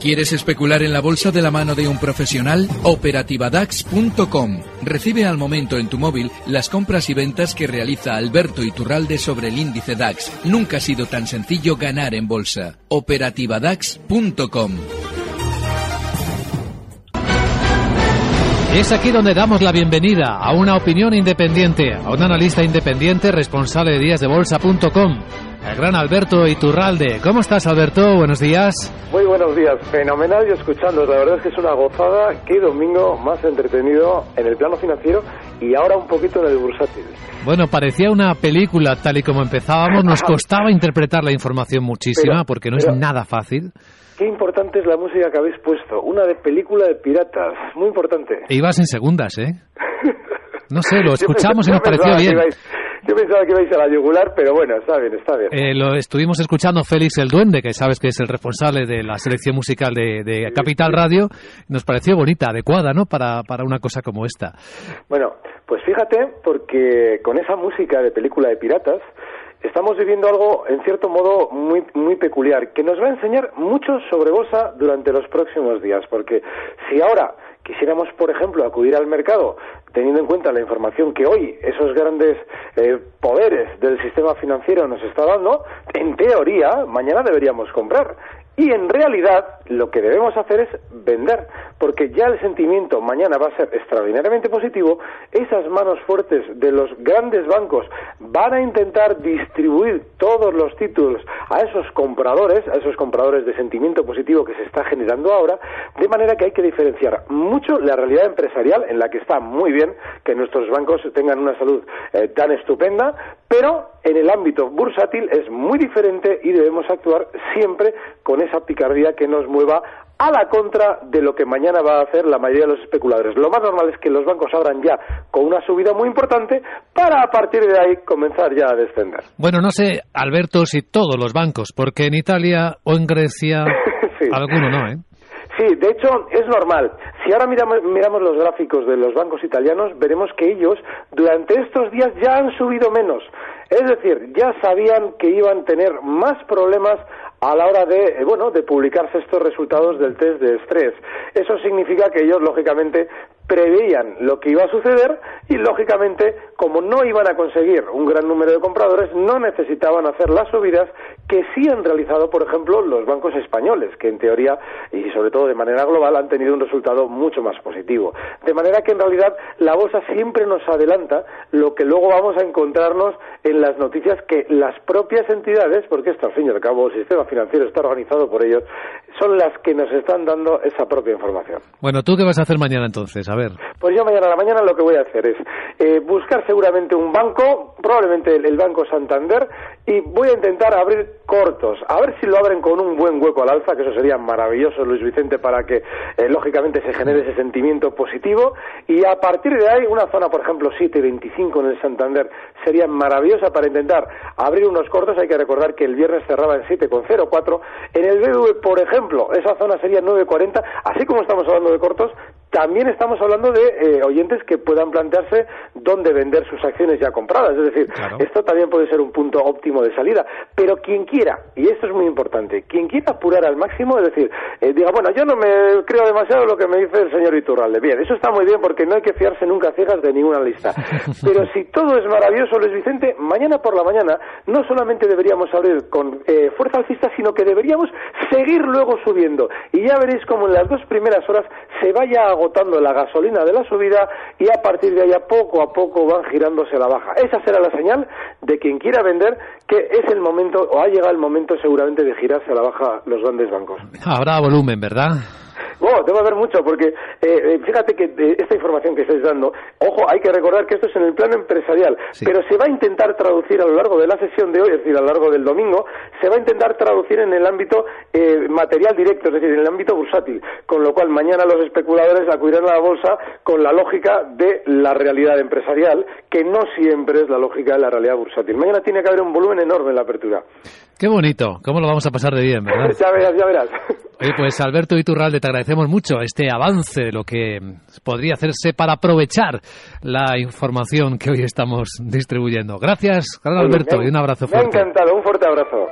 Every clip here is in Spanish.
¿Quieres especular en la bolsa de la mano de un profesional? Operativadax.com. Recibe al momento en tu móvil las compras y ventas que realiza Alberto Iturralde sobre el índice DAX. Nunca ha sido tan sencillo ganar en bolsa. Operativadax.com. Es aquí donde damos la bienvenida a una opinión independiente, a un analista independiente responsable de díasdebolsa.com, el gran Alberto Iturralde. ¿Cómo estás, Alberto? Buenos días. Muy buenos días, fenomenal y escuchando. La verdad es que es una gozada. Qué domingo más entretenido en el plano financiero y ahora un poquito en el bursátil. Bueno, parecía una película tal y como empezábamos. Nos costaba interpretar la información muchísima porque no es nada fácil. Qué importante es la música que habéis puesto. Una de película de piratas. Muy importante. E ibas en segundas, ¿eh? No sé, lo escuchamos y nos pareció bien. Yo pensaba que ibais a la yugular, pero bueno, está bien, está bien. Eh, lo estuvimos escuchando Félix el Duende, que sabes que es el responsable de la selección musical de, de Capital Radio. Nos pareció bonita, adecuada, ¿no? Para, para una cosa como esta. Bueno, pues fíjate, porque con esa música de película de piratas, estamos viviendo algo, en cierto modo, muy, muy peculiar, que nos va a enseñar mucho sobre bolsa durante los próximos días, porque si ahora quisiéramos, por ejemplo, acudir al mercado teniendo en cuenta la información que hoy esos grandes eh, poderes del sistema financiero nos está dando, en teoría, mañana deberíamos comprar. Y en realidad lo que debemos hacer es vender, porque ya el sentimiento mañana va a ser extraordinariamente positivo, esas manos fuertes de los grandes bancos van a intentar distribuir todos los títulos a esos compradores, a esos compradores de sentimiento positivo que se está generando ahora, de manera que hay que diferenciar mucho la realidad empresarial en la que está muy bien que nuestros bancos tengan una salud eh, tan estupenda, pero en el ámbito bursátil es muy diferente y debemos actuar siempre con esa picardía que nos mueva a la contra de lo que mañana va a hacer la mayoría de los especuladores. Lo más normal es que los bancos abran ya con una subida muy importante para a partir de ahí comenzar ya a descender. Bueno, no sé, Alberto, si todos los bancos, porque en Italia o en Grecia alguno no, ¿eh? Sí, de hecho es normal. Si ahora miramos, miramos, los gráficos de los bancos italianos, veremos que ellos durante estos días ya han subido menos. Es decir, ya sabían que iban a tener más problemas a la hora de, eh, bueno, de publicarse estos resultados del test de estrés. Eso significa que ellos, lógicamente, preveían lo que iba a suceder y, lógicamente, como no iban a conseguir un gran número de compradores, no necesitaban hacer las subidas que sí han realizado, por ejemplo, los bancos españoles, que en teoría y sobre todo de manera global han tenido un resultado mucho más positivo. De manera que en realidad la bolsa siempre nos adelanta lo que luego vamos a encontrarnos en las noticias que las propias entidades, porque esto al fin y al cabo el sistema financiero está organizado por ellos, son las que nos están dando esa propia información. Bueno, ¿tú qué vas a hacer mañana entonces? A ver. Pues yo mañana a la mañana lo que voy a hacer es eh, buscar seguramente un banco, probablemente el, Banco Santander, y voy a intentar abrir cortos, a ver si lo abren con un buen hueco al alza, que eso sería maravilloso, Luis Vicente, para que eh, lógicamente se genere ese sentimiento positivo, y a partir de ahí una zona, por ejemplo, 7.25 en el Santander sería maravillosa para intentar abrir unos cortos, hay que recordar que el viernes cerraba en 7,04, en el BBV, por ejemplo, esa zona sería 9,40, así como estamos hablando de cortos, también estamos hablando de eh, oyentes que puedan plantearse dónde vender sus acciones ya compradas. Es decir, esto también puede ser un punto óptimo de salida. Pero quien quiera, y esto es muy importante, quien quiera apurar al máximo, es decir, eh, diga, bueno, yo no me creo demasiado lo que me dice el señor Iturralde. Bien, eso está muy bien porque no hay que fiarse nunca ciegas de ninguna lista. Pero si todo es maravilloso, Luis Vicente, mañana por la mañana no solamente deberíamos abrir con eh, fuerza alcista, sino que deberíamos seguir luego subiendo. Y ya veréis como en las dos primeras horas se vaya a agotando la gasolina de la subida y a partir de allá poco a poco van girándose a la baja. Esa será la señal de quien quiera vender que es el momento o ha llegado el momento seguramente de girarse a la baja los grandes bancos. Habrá volumen, ¿verdad? Oh, debe haber mucho, porque eh, fíjate que esta información que estáis dando, ojo, hay que recordar que esto es en el plano empresarial, pero se va a intentar traducir a lo largo de la sesión de hoy, es decir, a lo largo del domingo, se va a intentar traducir en el ámbito material directo, es decir, en el ámbito bursátil, con lo cual mañana los especuladores acudirán a la bolsa con la lógica de la realidad empresarial, que no siempre es la lógica de la realidad bursátil. Mañana tiene que haber un volumen enorme en la apertura. Qué bonito, cómo lo vamos a pasar de bien, ¿verdad? ya verás, ya verás. Oye, pues Alberto Iturralde, te agradecemos mucho este avance de lo que podría hacerse para aprovechar la información que hoy estamos distribuyendo. Gracias, gran Alberto, y un abrazo fuerte. Me ha encantado, un fuerte abrazo.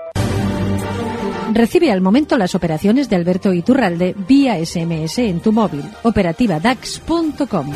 Recibe al momento las operaciones de Alberto Iturralde vía SMS en tu móvil. Operativa DAX.com.